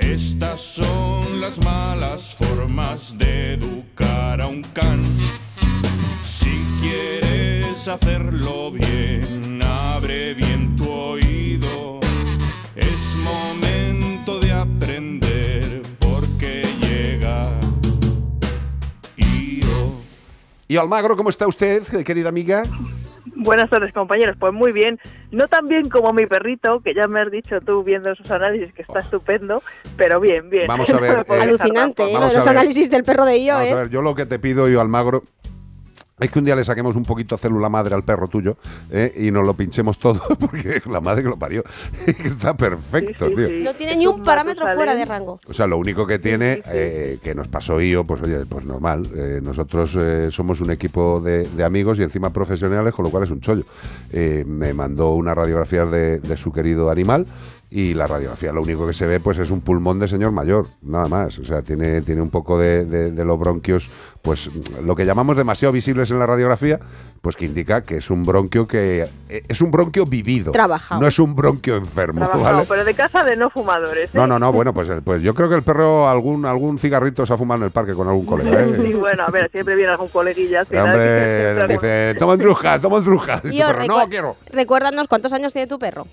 Estas son las malas formas de educar a un can. Si quieres hacerlo bien, abre bien tu oído. Es momento de aprender porque llega Io. Y Almagro, ¿cómo está usted, querida amiga? Buenas tardes, compañeros. Pues muy bien. No tan bien como mi perrito, que ya me has dicho tú viendo sus análisis que está estupendo, pero bien, bien. Vamos a ver, No eh, Alucinante, ¿eh? Vamos Los a ver. análisis del perro de IO Vamos a es... ver, yo lo que te pido, yo Almagro, es que un día le saquemos un poquito célula madre al perro tuyo ¿eh? y nos lo pinchemos todo, porque es la madre que lo parió. Es que está perfecto, Sí, sí, tío. sí. No tiene ni un parámetro fuera de rango. O sea, lo único que tiene, sí, sí. eh, que nos pasó yo, pues oye, pues normal. eh, nosotros eh, somos un equipo de, de amigos y encima profesionales, con lo cual es un chollo. Eh, me mandó una radiografía de, de su querido animal y la radiografía lo único que se ve pues es un pulmón de señor mayor, nada más. O sea, tiene, tiene un poco de, de- de los bronquios, pues lo que llamamos demasiado visibles en la radiografía, pues que indica que es un bronquio que eh, es un bronquio vivido. Trabajado. No es un bronquio enfermo, Trabajado, ¿vale? pero de casa de no fumadores. ¿eh? No, no, no, bueno, pues, eh, pues yo creo que el perro algún algún cigarrito se ha fumado en el parque con algún colega. ¿eh? Sí, bueno, a ver, siempre viene algún coleguilla. al Hombre, dice, toma druja, toma perro, no recu- quiero. Recuérdanos cuántos años tiene tu perro.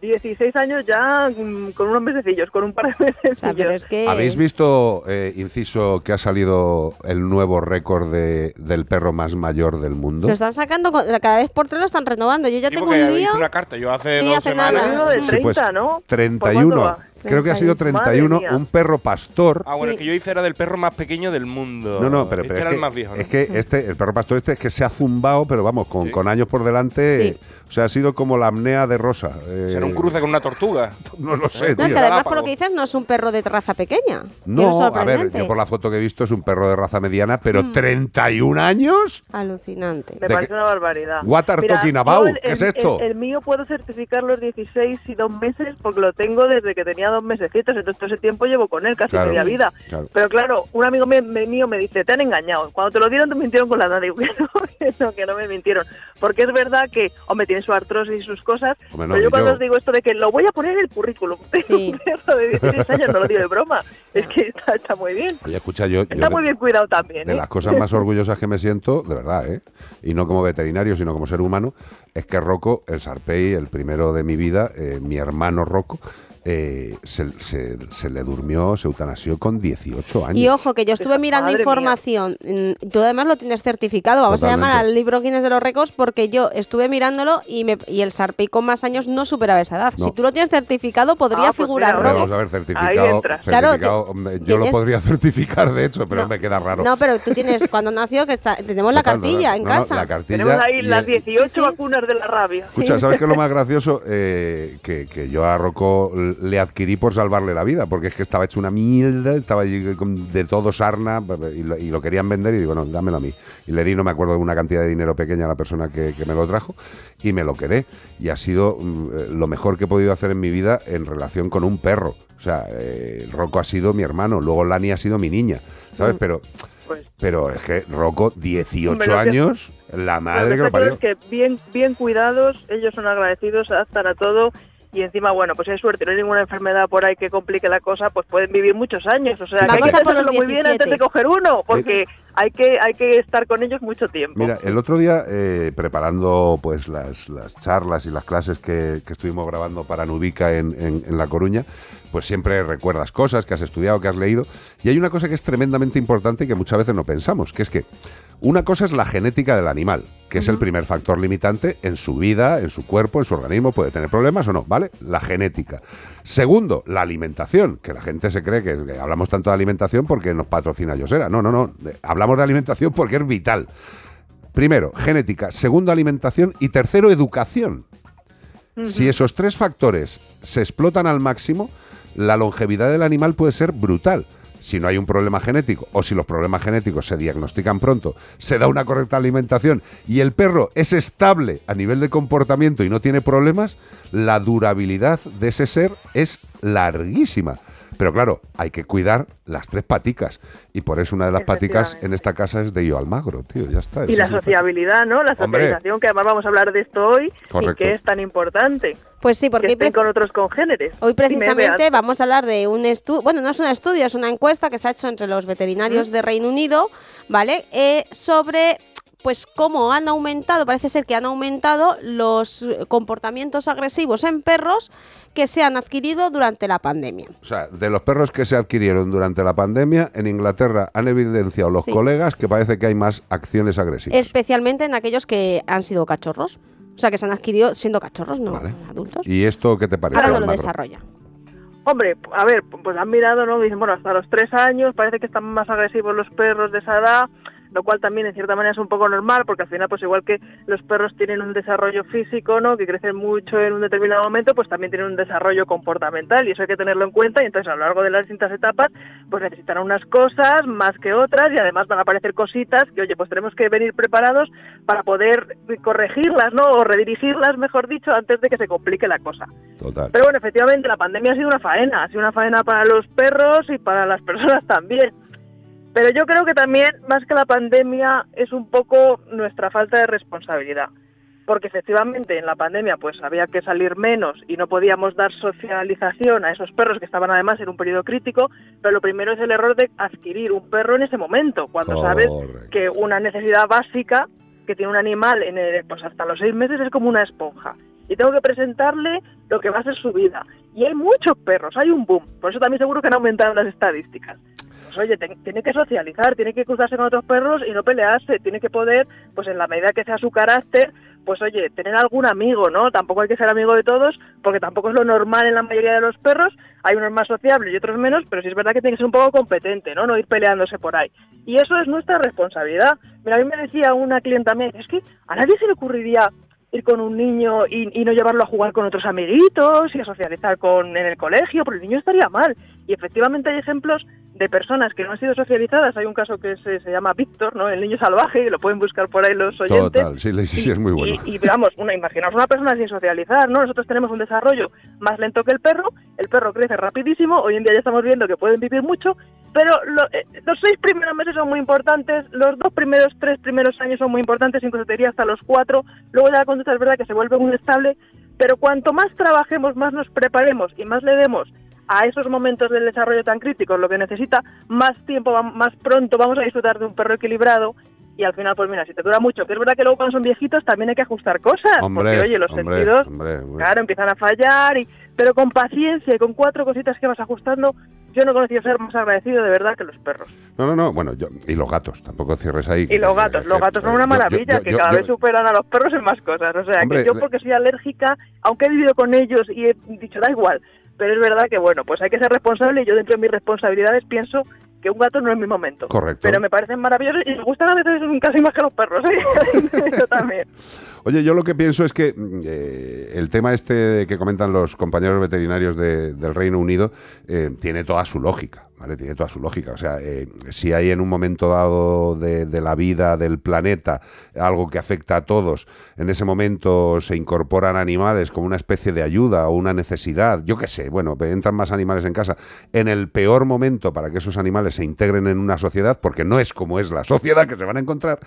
16 años ya mm, con unos mesecillos, con un par de O sea, pero mesecillos. es que... ¿Habéis visto, eh, inciso, que ha salido el nuevo récord de, del perro más mayor del mundo? Lo están sacando, con- cada vez por tres lo están renovando. Yo ya Sí, tengo un lío. hice una carta. Yo hace Sí, dos hace semanas. nada. Uno de Sí, 30, pues, ¿no? ¿Por 31. Creo que ha sido 31. 31, Madre mía. un perro pastor. Ah, bueno, Sí. el que yo hice era del perro más pequeño del mundo. No, no, pero, este pero era es, el que, más viejo. ¿no? es que este, el perro pastor este es que se ha zumbado, pero vamos, con, Sí. con años por delante. Sí. O sea, ha sido como la apnea de Rosa. eh, Será un cruce con una tortuga. No lo sé, No, es que además por lo que dices no es un perro de raza pequeña. No, a ver, yo por la foto que he visto es un perro de raza mediana, pero Mm. ¿31 años? Alucinante. Me ¿De parece qué? una barbaridad. What are Mira, talking yo about? el- ¿Qué es esto? El, el mío puedo certificar los 16 y dos meses porque lo tengo desde que tenía dos mesecitos, entonces todo ese tiempo llevo con él casi Claro, media vida. claro. Pero claro, un amigo me- me- mío me dice, te han engañado. Cuando te lo dieron te mintieron con la edad. Digo, que no, que no, que no me mintieron. Porque es verdad que, hombre, tiene su artrosis y sus cosas, Hombre, no, pero yo yo- cuando os digo esto de que lo voy a poner en el currículum, tengo Sí. un perro de 16 años, no lo digo de broma, es que está, está muy bien. Oye, escucha, yo, yo Está de- muy bien cuidado también. de ¿eh? las cosas más orgullosas que me siento, de verdad, ¿eh? y no como veterinario, sino como ser humano, es que Rocco, el Sarpei, el primero de mi vida, eh, mi hermano Rocco, eh, se, se- se le durmió, se eutanasió con 18 años. Y ojo, que yo estuve mirando Madre información. mm, Tú además lo tienes certificado. Vamos a llamar al libro Guinness de los récords porque yo estuve mirándolo y, me, y el Sarpei con más años no superaba esa edad. No. Si tú lo tienes certificado, podría Ah, pues figurar mira, vamos a ver, certificado. Claro, yo lo podría certificar, de hecho, pero No. me queda raro. No, pero tú tienes, cuando nació, que está- tenemos la cartilla no, en casa. la cartilla Tenemos ahí y las el- 18 Sí, sí. vacunas de la rabia. Escucha, ¿sabes qué es lo más gracioso? Eh, que, que yo a Rocco le adquirí por salvarle la vida, porque es que estaba hecho una mierda, estaba allí de todo sarna y lo, y lo querían vender y digo, no, dámelo a mí. Y le di, no me acuerdo, una cantidad de dinero pequeña a la persona que, que me lo trajo y me lo quedé. Y ha sido mm, eh, lo mejor que he podido hacer en mi vida en relación con un perro. O sea, eh, Rocco ha sido mi hermano, luego Lani ha sido mi niña, ¿sabes? Mm. Pero, Pues, pero es que Rocco, 18 Hombre, lo que- años, la madre que lo que parió. es que bien, bien cuidados, ellos son agradecidos, adaptan a todo y encima, bueno, pues hay suerte, no hay ninguna enfermedad por ahí que complique la cosa, pues pueden vivir muchos años. O sea, que hay que hacerlo muy bien antes 17. de coger uno, porque hay que hay que estar con ellos mucho tiempo. Mira, el otro día, eh, preparando pues las, las charlas y las clases que, que estuvimos grabando para Nubica en, en- en La Coruña, pues siempre recuerdas cosas que has estudiado, que has leído. Y hay una cosa que es tremendamente importante y que muchas veces no pensamos, que es que una cosa es la genética del animal, que es el primer factor limitante en su vida, en su cuerpo, en su organismo, puede tener problemas o no, ¿vale? La genética. Segundo, la alimentación, que la gente se cree que, que hablamos tanto de alimentación porque nos patrocina Yosera. No, no, no. Hablamos de alimentación porque es vital. Primero, genética. Segundo, alimentación. Y tercero, educación. Si esos tres factores se explotan al máximo, la longevidad del animal puede ser brutal. Si no hay un problema genético o si los problemas genéticos se diagnostican pronto, se da una correcta alimentación y el perro es estable a nivel de comportamiento y no tiene problemas, la durabilidad de ese ser es larguísima. Pero claro, hay que cuidar las tres paticas. Y por eso una de las paticas en esta casa es de Yo Almagro, tío, ya está. Y la sociabilidad, ¿no? La Hombre. socialización, que además vamos a hablar de esto hoy, Correcto. que es tan importante. Pues sí, porque que estén con otros congéneres. hoy precisamente vamos a hablar de un estudio, bueno, no es un estudio, es una encuesta que se ha hecho entre los veterinarios de Reino Unido, ¿vale? Eh, sobre pues cómo han aumentado, parece ser que han aumentado los eh, comportamientos agresivos en perros que se han adquirido durante la pandemia. O sea, de los perros que se adquirieron durante la pandemia, en Inglaterra han evidenciado los Sí. colegas que parece que hay más acciones agresivas. Especialmente en aquellos que han sido cachorros. O sea, que se han adquirido siendo cachorros, no Vale. adultos. ¿Y esto qué te parece? Ahora no lo desarrolla. Hombre, a ver, pues han mirado, ¿no? Dicen, bueno, hasta los tres años parece que están más agresivos los perros de esa edad, lo cual también en cierta manera es un poco normal, porque al final, pues igual que los perros tienen un desarrollo físico, ¿no? Que crecen mucho en un determinado momento, pues también tienen un desarrollo comportamental y eso hay que tenerlo en cuenta y entonces a lo largo de las distintas etapas, pues necesitarán unas cosas más que otras y además van a aparecer cositas que, oye, pues tenemos que venir preparados para poder corregirlas, ¿no? O redirigirlas, mejor dicho, antes de que se complique la cosa. Total. Pero bueno, efectivamente, la pandemia ha sido una faena, ha sido una faena para los perros y para las personas también. Pero yo creo que también, más que la pandemia, es un poco nuestra falta de responsabilidad. Porque efectivamente en la pandemia pues había que salir menos y no podíamos dar socialización a esos perros que estaban además en un periodo crítico, pero lo primero es el error de adquirir un perro en ese momento, cuando sabes que una necesidad básica que tiene un animal en el- pues hasta los seis meses es como una esponja. Y tengo que presentarle lo que va a ser su vida. Y hay muchos perros, hay un boom. Por eso también seguro que han aumentado las estadísticas. Pues oye, tiene que socializar, tiene que cruzarse con otros perros y no pelearse, tiene que poder, pues en la medida que sea su carácter, pues oye, tener algún amigo, ¿no? Tampoco hay que ser amigo de todos, porque tampoco es lo normal en la mayoría de los perros, hay unos más sociables y otros menos, pero sí es verdad que tiene que ser un poco competente, ¿no? No ir peleándose por ahí. Y eso es nuestra responsabilidad. Mira, a mí me decía una clienta mía, es que a nadie se le ocurriría ir con un niño y, y no llevarlo a jugar con otros amiguitos y a socializar con en el colegio, porque el niño estaría mal. Y efectivamente hay ejemplos de personas que no han sido socializadas. Hay un caso que se, se llama Víctor, ¿no? El niño salvaje, y lo pueden buscar por ahí los oyentes. Total, sí, sí, sí, es muy bueno. Y, y, vamos, una, imaginaos una persona sin socializar, ¿no? Nosotros tenemos un desarrollo más lento que el perro, el perro crece rapidísimo, hoy en día ya estamos viendo que pueden vivir mucho, pero lo- eh, los seis primeros meses son muy importantes, los dos primeros, tres primeros años son muy importantes, incluso te diría hasta los cuatro, luego ya la conducta es verdad que se vuelve muy estable, pero cuanto más trabajemos, más nos preparemos y más le demos a esos momentos del desarrollo tan críticos lo que necesita, más tiempo, más pronto vamos a disfrutar de un perro equilibrado y al final, pues mira, si te dura mucho, que es verdad que luego cuando son viejitos también hay que ajustar cosas, Hombre, porque oye, los hombre, sentidos, hombre. claro, empiezan a fallar, y pero con paciencia y con cuatro cositas que vas ajustando, yo no he conocido ser más agradecido de verdad que los perros. No, no, no, bueno, yo, y los gatos, tampoco cierres ahí. Y los gatos, los gatos son una maravilla, que cada vez superan a los perros en más cosas. O sea, Hombre, que yo porque soy alérgica, aunque he vivido con ellos y he dicho, da igual, pero es verdad que bueno, pues hay que ser responsable y yo dentro de mis responsabilidades pienso que un gato no es mi momento. Correcto. Pero me parecen maravillosos y me gustan a veces casi más que los perros, ¿eh? yo también. Oye, yo lo que pienso es que mm, eh, el tema este que comentan los compañeros veterinarios de- del Reino Unido eh, tiene toda su lógica, ¿vale? Tiene toda su lógica. O sea, eh, si hay en un momento dado de, la vida del planeta algo que afecta a todos, en ese momento se incorporan animales como una especie de ayuda o una necesidad, yo qué sé, bueno, entran más animales en casa, en el peor momento para que esos animales se integren en una sociedad, porque no es como es la sociedad que se van a encontrar,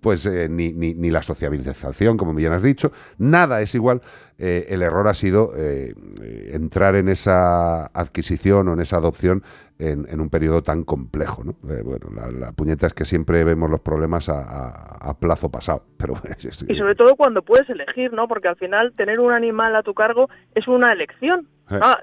pues eh, ni, ni- ni la sociabilización, como bien has dicho, nada es igual. Eh, el error ha sido eh, eh, entrar en esa adquisición o en esa adopción en, en un periodo tan complejo. ¿no? Eh, bueno, la, la puñeta es que siempre vemos los problemas a, a- a plazo pasado, pero Y sobre todo cuando puedes elegir, ¿no? Porque al final tener un animal a tu cargo es una elección. Eh. Ah,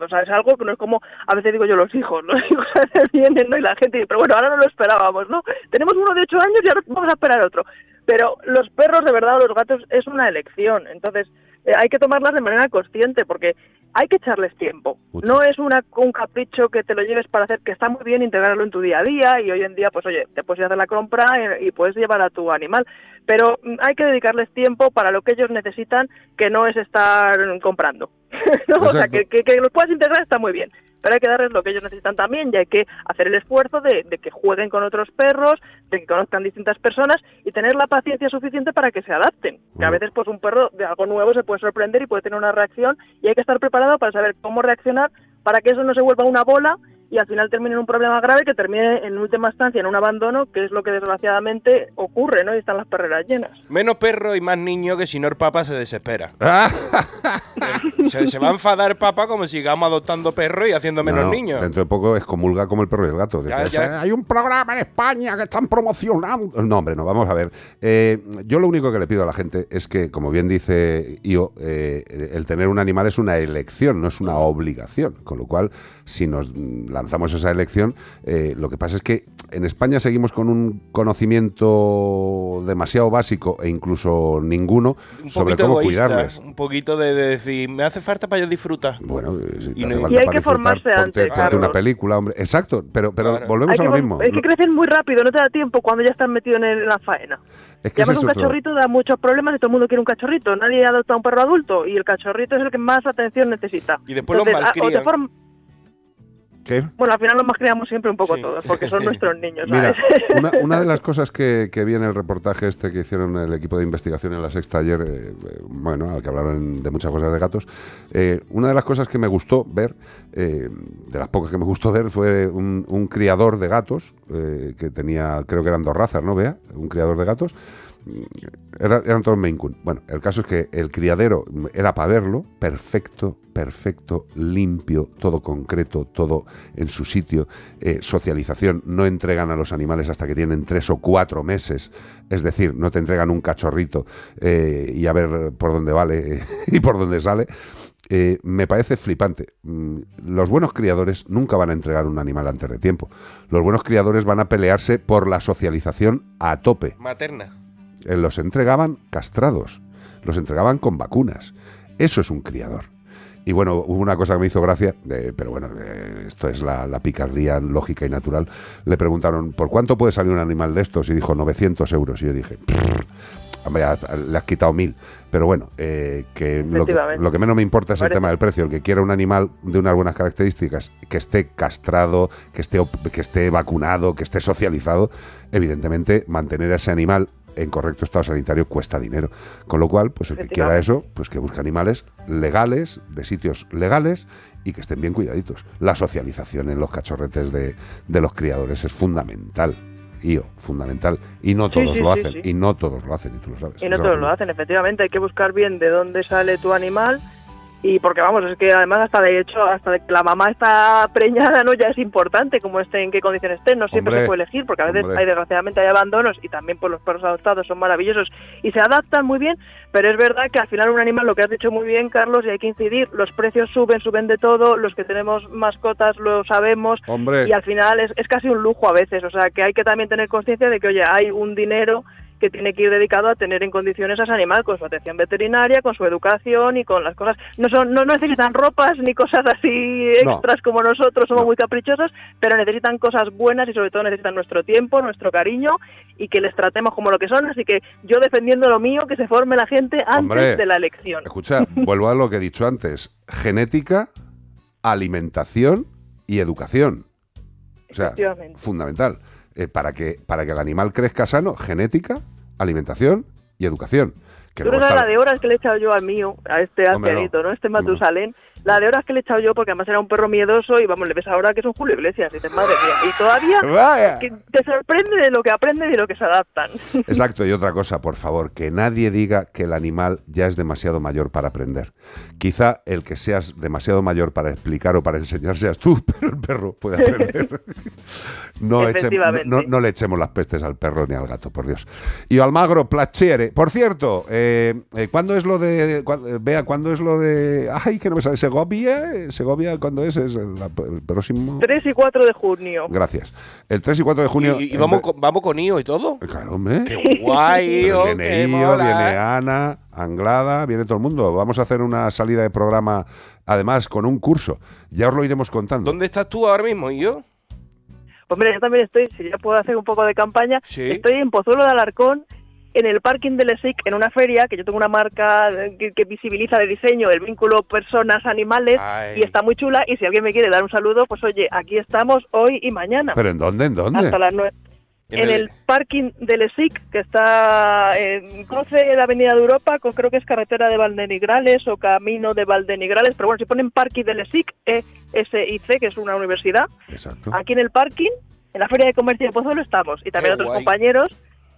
o sea, es algo que no es como, a veces digo yo, los hijos, los hijos vienen, ¿no? Y la gente dice, pero bueno, ahora no lo esperábamos, ¿no? Tenemos uno de ocho años y ahora vamos a esperar otro. Pero los perros, de verdad, o los gatos, es una elección. Entonces, hay que tomarlas de manera consciente porque hay que echarles tiempo. No es una, un capricho que te lo lleves para hacer, que está muy bien integrarlo en tu día a día y hoy en día, pues oye, te puedes ir a hacer la compra y, y puedes llevar a tu animal. Pero mm, hay que dedicarles tiempo para lo que ellos necesitan, que no es estar comprando. ¿no? O sea, que, que los puedas integrar está muy bien. Pero hay que darles lo que ellos necesitan también y hay que hacer el esfuerzo de, de que jueguen con otros perros, de que conozcan distintas personas y tener la paciencia suficiente para que se adapten. Que a veces pues un perro de algo nuevo se puede sorprender y puede tener una reacción y hay que estar preparado para saber cómo reaccionar para que eso no se vuelva una bola y al final termine en un problema grave que termine en última instancia en un abandono, que es lo que desgraciadamente ocurre, ¿no? Y están las perreras llenas. Menos perro y más niño que si no el papa se desespera. Ah, Se, se va a enfadar el papa como si sigamos adoptando perros y haciendo menos no, no, niños. Dentro de poco excomulga como el perro y el gato. Ya, Dice, ya. Hay un programa en España que están promocionando. No, hombre, no, vamos a ver. Eh, yo lo único que le pido a la gente es que, como bien dice Io, eh, el tener un animal es una elección, no es una obligación. Con lo cual, si nos lanzamos esa elección, eh, lo que pasa es que en España seguimos con un conocimiento demasiado básico e incluso ninguno Un sobre poquito cómo egoísta, cuidarles. un poquito de, de decir, me hace falta para yo disfrutar. Bueno, eh, si te Y hace no- falta Y hay para que formarse ponte, antes, ponte una película, hombre. Exacto, pero, pero Claro. volvemos Hay a lo mismo. Es que crecen muy rápido, no te da tiempo cuando ya estás metido en, la faena. Es que además es un otro- cachorrito da muchos problemas y todo el mundo quiere un cachorrito. Nadie adopta un perro adulto y el cachorrito es el que más atención necesita. Y después los ah, o te malcrían. form- ¿Qué? Bueno, al final los más criamos siempre un poco Sí. todos, porque son nuestros niños, Mira, ¿sabes? una, una de las cosas que, que vi en el reportaje este que hicieron el equipo de investigación en la Sexta ayer, eh, eh, bueno, al que hablaron de muchas cosas de gatos, eh, una de las cosas que me gustó ver, eh, de las pocas que me gustó ver, fue un, un criador de gatos, eh, que tenía, creo que eran dos razas, ¿no? Vea, un criador de gatos. Era- eran todos Maine. Bueno, el caso es que el criadero era para verlo, perfecto, perfecto, limpio, todo concreto, todo en su sitio. Eh, socialización, no entregan a los animales hasta que tienen tres o cuatro meses. Es decir, no te entregan un cachorrito eh, y a ver por dónde vale y por dónde sale. Eh, me parece flipante. Mm, Los buenos criadores nunca van a entregar un animal antes de tiempo. Los buenos criadores van a pelearse por la socialización a tope. Materna. Eh, los entregaban castrados, los entregaban con vacunas. Eso es un criador. Y bueno, hubo una cosa que me hizo gracia, eh, pero bueno, eh, esto es la, la picardía lógica y natural. Le preguntaron, ¿por cuánto puede salir un animal de estos? Y dijo, 900 euros. Y yo dije, "Prr, hombre, le has quitado mil. Pero bueno, eh, que lo, que Efectivamente. lo que menos me importa es el tema del precio. El que quiera un animal de unas buenas características, que esté castrado, que esté, que esté vacunado, que esté socializado, evidentemente mantener a ese animal en correcto estado sanitario cuesta dinero. Con lo cual, pues el que quiera eso, pues que busque animales legales, de sitios legales y que estén bien cuidaditos. La socialización en los cachorretes de, de los criadores es fundamental. Io, fundamental. Y no todos sí, lo hacen. sí. Y no todos lo hacen, y tú lo sabes. Y no todos lo hacen, efectivamente. Hay que buscar bien de dónde sale tu animal. Y porque vamos, es que además hasta de hecho, hasta de que la mamá está preñada, ¿no? Ya es importante cómo esté, en qué condiciones esté. No siempre Hombre, se puede elegir, porque a veces hombre. hay desgraciadamente hay abandonos y también pues los perros adoptados son maravillosos y se adaptan muy bien, pero es verdad que al final un animal, lo que has dicho muy bien, Carlos, y hay que incidir, los precios suben, suben de todo, los que tenemos mascotas lo sabemos, Hombre, y al final es, es casi un lujo a veces, o sea que hay que también tener conciencia de que, oye, hay un dinero que tiene que ir dedicado a tener en condiciones a ese animal, con su atención veterinaria, con su educación y con las cosas. No son, no necesitan ropas ni cosas así No. extras como nosotros, somos No. muy caprichosos, pero necesitan cosas buenas y sobre todo necesitan nuestro tiempo, nuestro cariño y que les tratemos como lo que son. Así que yo defendiendo lo mío, que se forme la gente antes Hombre. de la elección. escucha, vuelvo a lo que he dicho antes. Genética, alimentación y educación. O sea, fundamental. Eh, para, que, para que el animal crezca sano, genética, alimentación y educación. Que no luego sabes está- la de horas que le he echado yo al mío, a este no. ancianito, ¿no? Este Matusalén. La de horas que le he echado yo, porque además era un perro miedoso y vamos, le ves ahora que es un Julio Iglesias. Y dices, madre mía. Y todavía Vaya. que te sorprende de lo que aprenden y de lo que se adaptan. Exacto, y otra cosa, por favor, que nadie diga que el animal ya es demasiado mayor para aprender. Quizá el que seas demasiado mayor para explicar o para enseñar seas tú, pero el perro puede aprender. no, eche- no- no le echemos las pestes al perro ni al gato, por Dios. Y Almagro, placere. Por cierto, eh, eh, ¿cuándo es lo de... cuán- eh, vea, ¿cuándo es lo de... Ay, que no me sale. Segovia, Segovia, ¿cuándo es? Es el, el próximo... 3 y 4 de junio. Gracias. El 3 y 4 de junio... Y, vamos, con, vamos con IO y todo. Claro, hombre. ¡Qué guay, IO! Viene ¡Qué Io, mola! viene Ana, Anglada, viene todo el mundo. Vamos a hacer una salida de programa, además, con un curso. Ya os lo iremos contando. ¿Dónde estás tú ahora mismo, IO? Pues mira, yo también estoy, si ya puedo hacer un poco de campaña, Sí. estoy en Pozuelo de Alarcón en el parking del ESIC, en una feria, que yo tengo una marca que, que visibiliza de diseño el vínculo personas-animales y está muy chula. Y si alguien me quiere dar un saludo, pues oye, aquí estamos hoy y mañana. ¿Pero en dónde? ¿En dónde? hasta las nueve. En En, el- el, parking del ESIC, que está en cruce de Avenida de Europa, con, creo que es carretera de Valdenigrales o camino de Valdenigrales, pero bueno, si ponen parking del ESIC, E-S-I-C, que es una universidad, Exacto. aquí en el parking, en la Feria de Comercio de Pozuelo estamos. Y también Qué otros guay. compañeros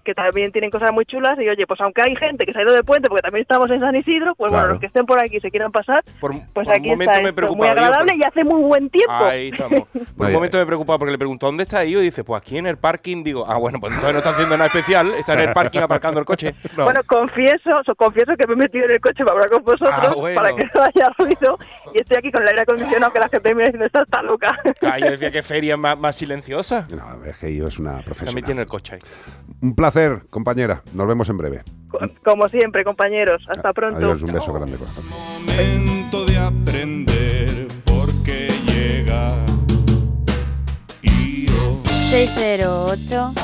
que también tienen cosas muy chulas. Y oye, pues aunque hay gente que se ha ido de puente, porque también estamos en San Isidro, pues Claro. bueno, los que estén por aquí y se quieran pasar, Por, pues por aquí un está me esto, muy agradable pero- y hace muy buen tiempo. Ahí estamos. Por un momento me preocupaba porque le preguntó ¿dónde está ahí? Y dice, pues aquí en el parking. Digo, ah, bueno, pues entonces no está haciendo nada especial. Está en el parking aparcando el coche. No. Bueno, confieso, so- confieso que me he metido en el coche para hablar con vosotros, Ah, bueno. para que no haya ruido, y estoy aquí con el aire acondicionado que la gente me dice, esta está loca. Ah, yo decía que feria más, más silenciosa. No, es que yo es una También profesional. tiene el coche ahí. Un placer, compañera. Nos vemos en breve. Co- Como siempre, compañeros. Hasta pronto. Adiós, un beso grande. corazón. Momento de aprender porque llega. Y yo 608